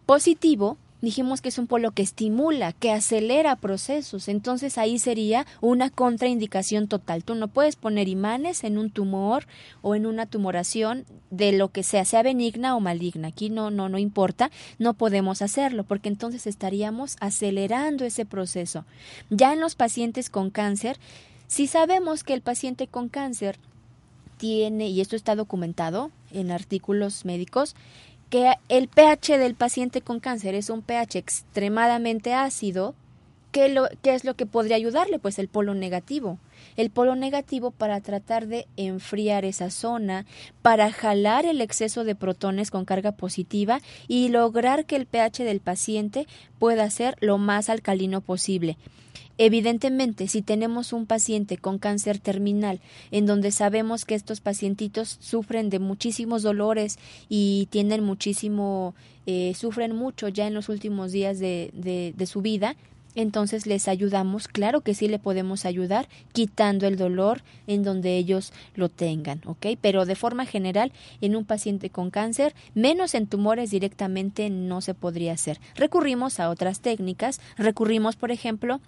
Speaker 3: positivo, dijimos que es un polo que estimula, que acelera procesos, entonces ahí sería una contraindicación total. Tú no puedes poner imanes en un tumor o en una tumoración de lo que sea, sea benigna o maligna. Aquí no no no importa, no podemos hacerlo porque entonces estaríamos acelerando ese proceso. Ya en los pacientes con cáncer, si sabemos que el paciente con cáncer tiene, y esto está documentado en artículos médicos, que el pH del paciente con cáncer es un pH extremadamente ácido, ¿qué, lo, ¿qué es lo que podría ayudarle? Pues el polo negativo. El polo negativo para tratar de enfriar esa zona, para jalar el exceso de protones con carga positiva y lograr que el pH del paciente pueda ser lo más alcalino posible. Evidentemente, si tenemos un paciente con cáncer terminal, en donde sabemos que estos pacientitos sufren de muchísimos dolores y tienen muchísimo, eh, sufren mucho ya en los últimos días de, de, su vida, entonces les ayudamos, claro que sí le podemos ayudar quitando el dolor en donde ellos lo tengan, ¿ok? Pero de forma general, en un paciente con cáncer, menos en tumores directamente no se podría hacer. Recurrimos a otras técnicas, recurrimos, por ejemplo,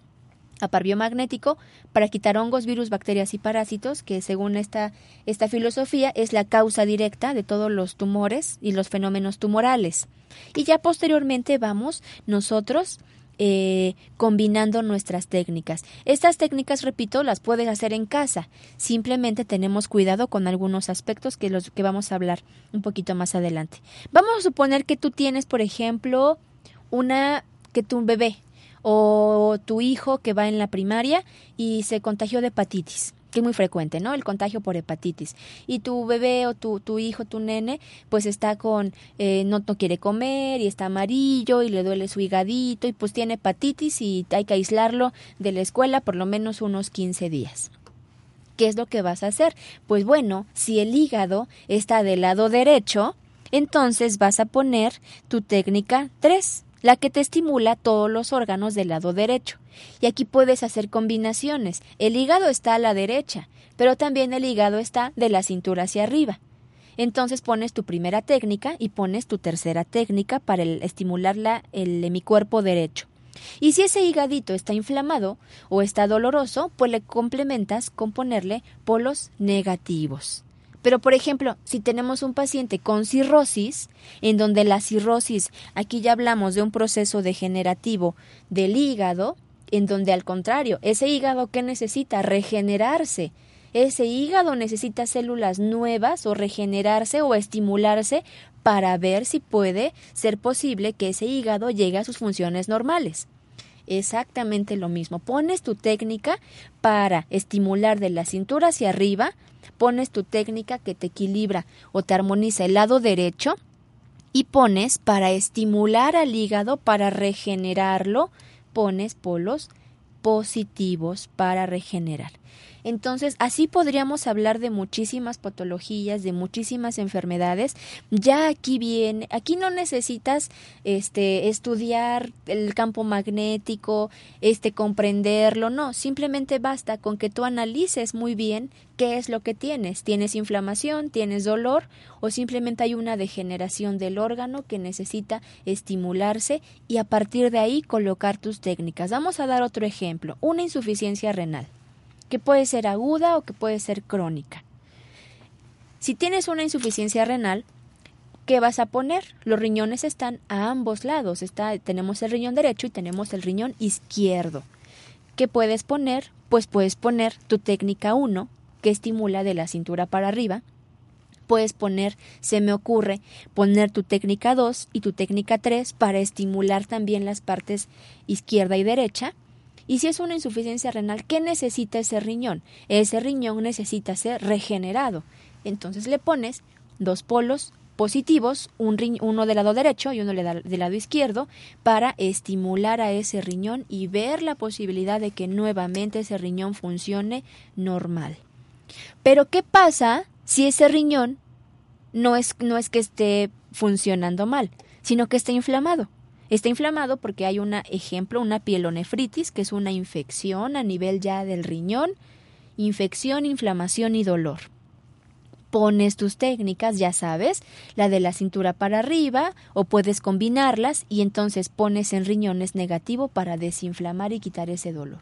Speaker 3: a par biomagnético para quitar hongos, virus, bacterias y parásitos, que según esta, esta filosofía es la causa directa de todos los tumores y los fenómenos tumorales. Y ya posteriormente vamos nosotros eh, combinando nuestras técnicas. Estas técnicas, repito, las puedes hacer en casa. Simplemente tenemos cuidado con algunos aspectos que los que vamos a hablar un poquito más adelante. Vamos a suponer que tú tienes, por ejemplo, una que tu bebé o tu hijo que va en la primaria y se contagió de hepatitis que es muy frecuente, ¿no? El contagio por hepatitis. Y tu bebé o tu, tu hijo, tu nene, pues está con, eh, no, quiere comer y está amarillo y le duele su higadito y pues tiene hepatitis y hay que aislarlo de la escuela por lo menos unos 15 días. ¿Qué es lo que vas a hacer? Pues bueno, si el hígado está del lado derecho, entonces vas a poner tu técnica 3 la que te estimula todos los órganos del lado derecho. Y aquí puedes hacer combinaciones. El hígado está a la derecha, pero también el hígado está de la cintura hacia arriba. Entonces pones tu primera técnica y pones tu tercera técnica para estimular la, el hemicuerpo derecho. Y si ese hígadito está inflamado o está doloroso, pues le complementas con ponerle polos negativos. Pero, por ejemplo, si tenemos un paciente con cirrosis, en donde la cirrosis, aquí ya hablamos de un proceso degenerativo del hígado, en donde al contrario, ese hígado que necesita regenerarse, ese hígado necesita células nuevas o regenerarse o estimularse para ver si puede ser posible que ese hígado llegue a sus funciones normales exactamente lo mismo. Pones tu técnica para estimular de la cintura hacia arriba, pones tu técnica que te equilibra o te armoniza el lado derecho y pones para estimular al hígado, para regenerarlo, pones polos positivos para regenerar. Entonces, así podríamos hablar de muchísimas patologías, de muchísimas enfermedades. Ya aquí viene, aquí no necesitas este estudiar el campo magnético, este comprenderlo, no, simplemente basta con que tú analices muy bien qué es lo que tienes. ¿Tienes inflamación, tienes dolor o simplemente hay una degeneración del órgano que necesita estimularse y a partir de ahí colocar tus técnicas? Vamos a dar otro ejemplo, una insuficiencia renal que puede ser aguda o que puede ser crónica. Si tienes una insuficiencia renal, ¿qué vas a poner? Los riñones están a ambos lados. Está, tenemos el riñón derecho y tenemos el riñón izquierdo. ¿Qué puedes poner? Pues puedes poner tu técnica 1, que estimula de la cintura para arriba. Puedes poner, se me ocurre, poner tu técnica 2 y tu técnica 3 para estimular también las partes izquierda y derecha y si es una insuficiencia renal, ¿qué necesita ese riñón? Ese riñón necesita ser regenerado. Entonces le pones dos polos positivos, un uno del lado derecho y uno del lado izquierdo, para estimular a ese riñón y ver la posibilidad de que nuevamente ese riñón funcione normal. Pero ¿qué pasa si ese riñón no es, no es que esté funcionando mal, sino que está inflamado? Está inflamado porque hay un ejemplo, una pielonefritis, que es una infección a nivel ya del riñón, infección, inflamación y dolor. Pones tus técnicas, ya sabes, la de la cintura para arriba, o puedes combinarlas y entonces pones en riñones negativo para desinflamar y quitar ese dolor.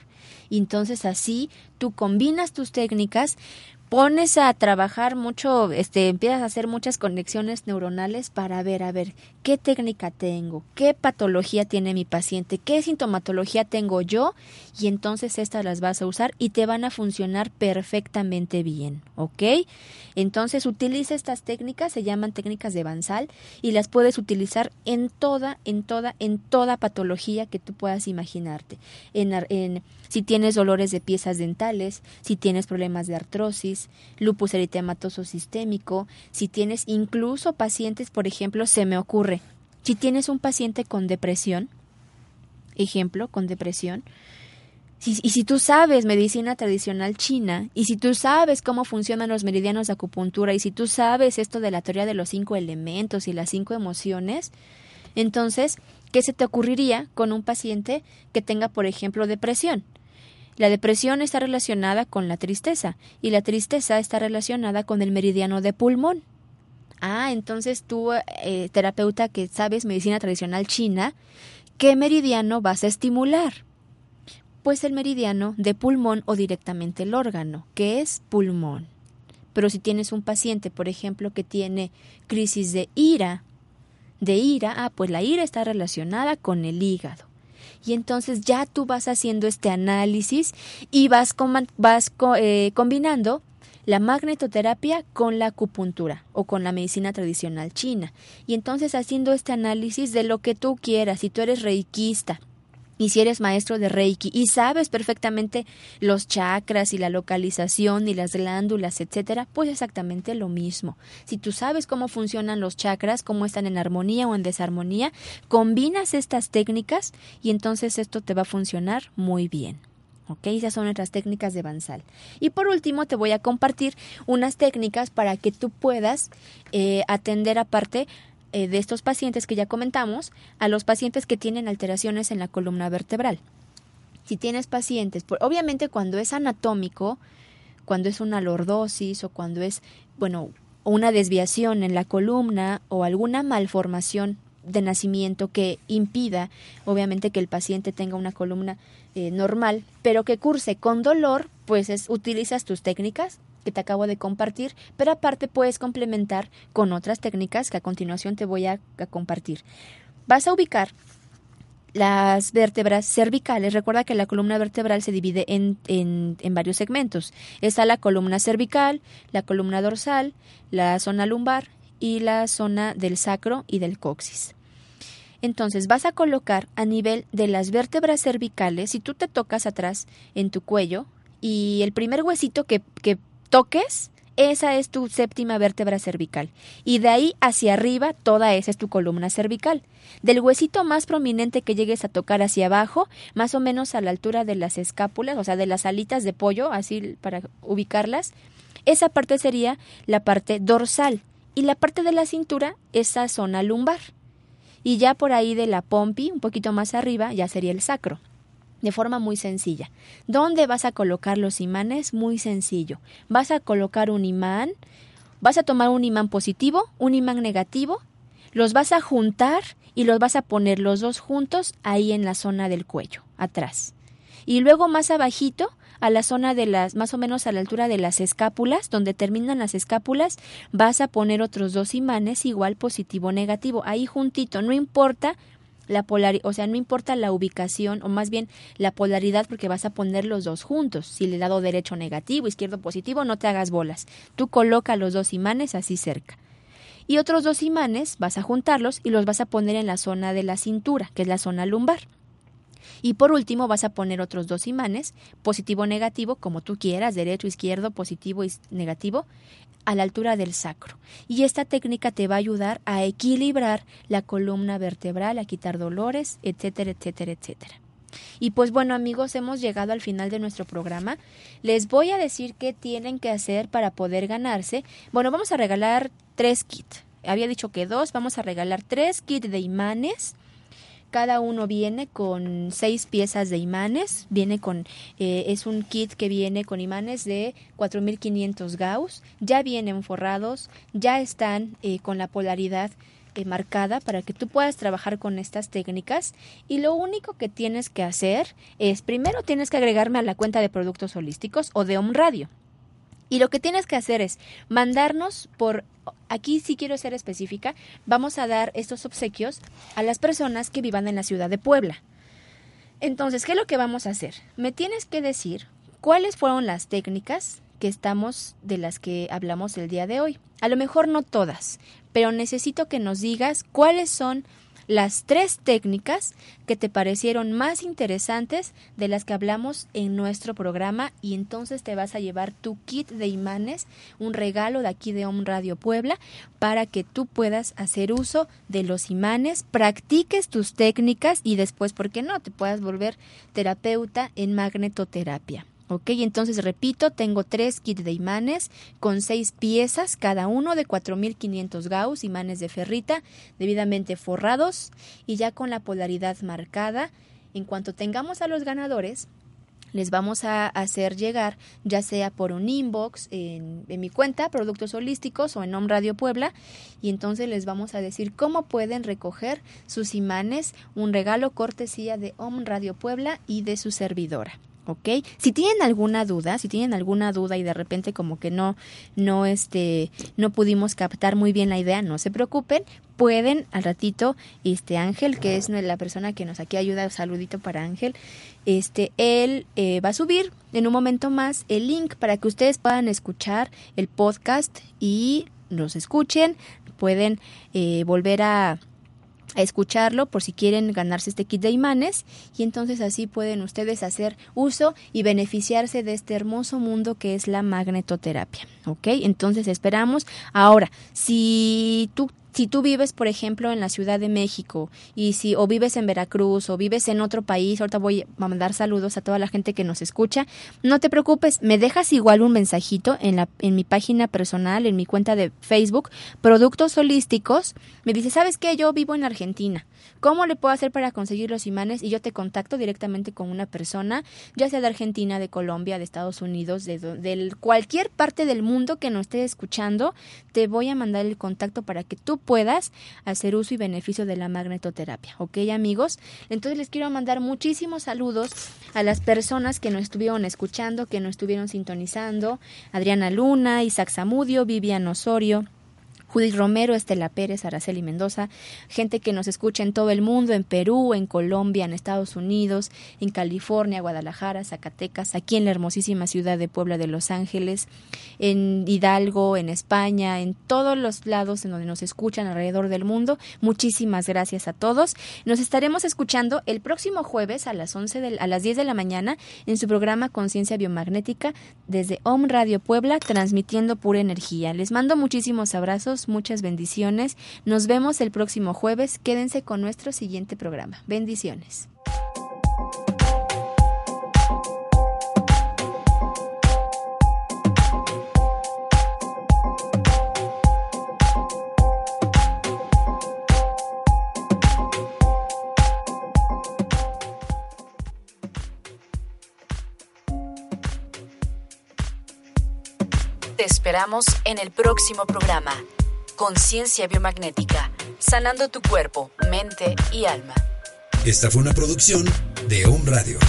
Speaker 3: Entonces así tú combinas tus técnicas, pones a trabajar mucho, este, empiezas a hacer muchas conexiones neuronales para ver, a ver, qué técnica tengo, qué patología tiene mi paciente, qué sintomatología tengo yo, y entonces estas las vas a usar y te van a funcionar perfectamente bien, ¿ok? Entonces utiliza estas técnicas, se llaman técnicas de Bansal, y las puedes utilizar en toda, en toda, en toda patología que tú puedas imaginarte. Si tienes dolores de piezas dentales, si tienes problemas de artrosis, lupus eritematoso sistémico, si tienes incluso pacientes, por ejemplo, se me ocurre, si tienes un paciente con depresión, ejemplo, con depresión, y si tú sabes medicina tradicional china, y si tú sabes cómo funcionan los meridianos de acupuntura, y si tú sabes esto de la teoría de los cinco elementos y las cinco emociones, entonces, ¿qué se te ocurriría con un paciente que tenga, por ejemplo, depresión? La depresión está relacionada con la tristeza y la tristeza está relacionada con el meridiano de pulmón. Ah, entonces tú, eh, terapeuta que sabes medicina tradicional china, ¿qué meridiano vas a estimular? Pues el meridiano de pulmón o directamente el órgano, que es pulmón. Pero si tienes un paciente, por ejemplo, que tiene crisis de ira, de ira, ah, pues la ira está relacionada con el hígado y entonces ya tú vas haciendo este análisis y vas, vas eh, combinando la magnetoterapia con la acupuntura o con la medicina tradicional china. Y entonces haciendo este análisis de lo que tú quieras, si tú eres reikista, y si eres maestro de Reiki y sabes perfectamente los chakras y la localización y las glándulas, etcétera, pues exactamente lo mismo. Si tú sabes cómo funcionan los chakras, cómo están en armonía o en desarmonía, combinas estas técnicas y entonces esto te va a funcionar muy bien. ¿Ok? Esas son nuestras técnicas de Bansal. Y por último te voy a compartir unas técnicas para que tú puedas eh, atender aparte eh, de estos pacientes que ya comentamos a los pacientes que tienen alteraciones en la columna vertebral. Si tienes pacientes, obviamente cuando es anatómico, cuando es una lordosis o cuando es, bueno, una desviación en la columna o alguna malformación de nacimiento que impida, obviamente, que el paciente tenga una columna eh, normal, pero que curse con dolor, pues es, utilizas tus técnicas que te acabo de compartir, pero aparte puedes complementar con otras técnicas que a continuación te voy a, compartir. Vas a ubicar las vértebras cervicales. Recuerda que la columna vertebral se divide en, en, varios segmentos. Está la columna cervical, la columna dorsal, la zona lumbar y la zona del sacro y del coxis. Entonces vas a colocar a nivel de las vértebras cervicales, si tú te tocas atrás en tu cuello y el primer huesito que, que toques, esa es tu séptima vértebra cervical. Y de ahí hacia arriba, toda esa es tu columna cervical. Del huesito más prominente que llegues a tocar hacia abajo, más o menos a la altura de las escápulas, o sea, de las alitas de pollo, así para ubicarlas, esa parte sería la parte dorsal. Y la parte de la cintura, esa zona lumbar. Y ya por ahí de la pompi, un poquito más arriba, ya sería el sacro de forma muy sencilla. ¿Dónde vas a colocar los imanes? Muy sencillo. Vas a colocar un imán, vas a tomar un imán positivo, un imán negativo, los vas a juntar y los vas a poner los dos juntos ahí en la zona del cuello, atrás. Y luego más abajito, a la zona de las, más o menos a la altura de las escápulas, donde terminan las escápulas, vas a poner otros dos imanes igual positivo negativo, ahí juntito, no importa la polaridad, o sea, no importa la ubicación o más bien la polaridad porque vas a poner los dos juntos. Si le dado derecho negativo, izquierdo positivo, no te hagas bolas. Tú coloca los dos imanes así cerca. Y otros dos imanes vas a juntarlos y los vas a poner en la zona de la cintura, que es la zona lumbar. Y por último vas a poner otros dos imanes, positivo negativo, como tú quieras, derecho, izquierdo, positivo y negativo, a la altura del sacro. Y esta técnica te va a ayudar a equilibrar la columna vertebral, a quitar dolores, etcétera, etcétera, etcétera. Y pues bueno amigos, hemos llegado al final de nuestro programa. Les voy a decir qué tienen que hacer para poder ganarse. Bueno, vamos a regalar tres kits. Había dicho que dos, vamos a regalar tres kits de imanes cada uno viene con seis piezas de imanes. Viene con, eh, es un kit que viene con imanes de 4500 Gauss. Ya vienen forrados, ya están eh, con la polaridad eh, marcada para que tú puedas trabajar con estas técnicas. Y lo único que tienes que hacer es, primero tienes que agregarme a la cuenta de productos holísticos o de Home Radio. Y lo que tienes que hacer es mandarnos por aquí sí quiero ser específica, vamos a dar estos obsequios a las personas que vivan en la ciudad de Puebla. Entonces, ¿qué es lo que vamos a hacer? Me tienes que decir cuáles fueron las técnicas que estamos de las que hablamos el día de hoy. A lo mejor no todas, pero necesito que nos digas cuáles son las tres técnicas que te parecieron más interesantes de las que hablamos en nuestro programa y entonces te vas a llevar tu kit de imanes, un regalo de aquí de Home Radio Puebla para que tú puedas hacer uso de los imanes, practiques tus técnicas y después, ¿por qué no?, te puedas volver terapeuta en magnetoterapia. Ok, entonces repito, tengo tres kits de imanes con seis piezas, cada uno de 4500 Gauss, imanes de ferrita, debidamente forrados y ya con la polaridad marcada. En cuanto tengamos a los ganadores, les vamos a hacer llegar, ya sea por un inbox en, mi cuenta, Productos Holísticos o en Home Radio Puebla, y entonces les vamos a decir cómo pueden recoger sus imanes, un regalo cortesía de Home Radio Puebla y de su servidora. ¿Ok? Si tienen alguna duda, si tienen alguna duda y de repente como que no, no, este, no pudimos captar muy bien la idea, no se preocupen, pueden al ratito, este Ángel, que es la persona que nos aquí ayuda, saludito para Ángel, este, él eh, va a subir en un momento más el link para que ustedes puedan escuchar el podcast y nos escuchen, pueden eh, volver a a escucharlo por si quieren ganarse este kit de imanes y entonces así pueden ustedes hacer uso y beneficiarse de este hermoso mundo que es la magnetoterapia. ¿Ok? Entonces esperamos. Ahora, si tú si tú vives, por ejemplo, en la Ciudad de México y si o vives en Veracruz o vives en otro país, ahorita voy a mandar saludos a toda la gente que nos escucha, no te preocupes, me dejas igual un mensajito en la en mi página personal, en mi cuenta de Facebook, Productos Holísticos, me dice, "¿Sabes qué? Yo vivo en Argentina." ¿Cómo le puedo hacer para conseguir los imanes? Y yo te contacto directamente con una persona, ya sea de Argentina, de Colombia, de Estados Unidos, de, cualquier parte del mundo que nos esté escuchando, te voy a mandar el contacto para que tú puedas hacer uso y beneficio de la magnetoterapia. ¿Ok, amigos? Entonces les quiero mandar muchísimos saludos a las personas que nos estuvieron escuchando, que nos estuvieron sintonizando. Adriana Luna, Isaac Zamudio, Vivian Osorio. Judith Romero, Estela Pérez, Araceli Mendoza, gente que nos escucha en todo el mundo, en Perú, en Colombia, en Estados Unidos, en California, Guadalajara, Zacatecas, aquí en la hermosísima ciudad de Puebla de Los Ángeles, en Hidalgo, en España, en todos los lados en donde nos escuchan alrededor del mundo. Muchísimas gracias a todos. Nos estaremos escuchando el próximo jueves a las 11 de, a las 10 de la mañana en su programa Conciencia Biomagnética desde Om Radio Puebla, transmitiendo pura energía. Les mando muchísimos abrazos, muchas bendiciones. Nos vemos el próximo jueves. Quédense con nuestro siguiente programa. Bendiciones.
Speaker 2: Te esperamos en el próximo programa. Conciencia Biomagnética, sanando tu cuerpo, mente y alma.
Speaker 1: Esta fue una producción de Home Radio.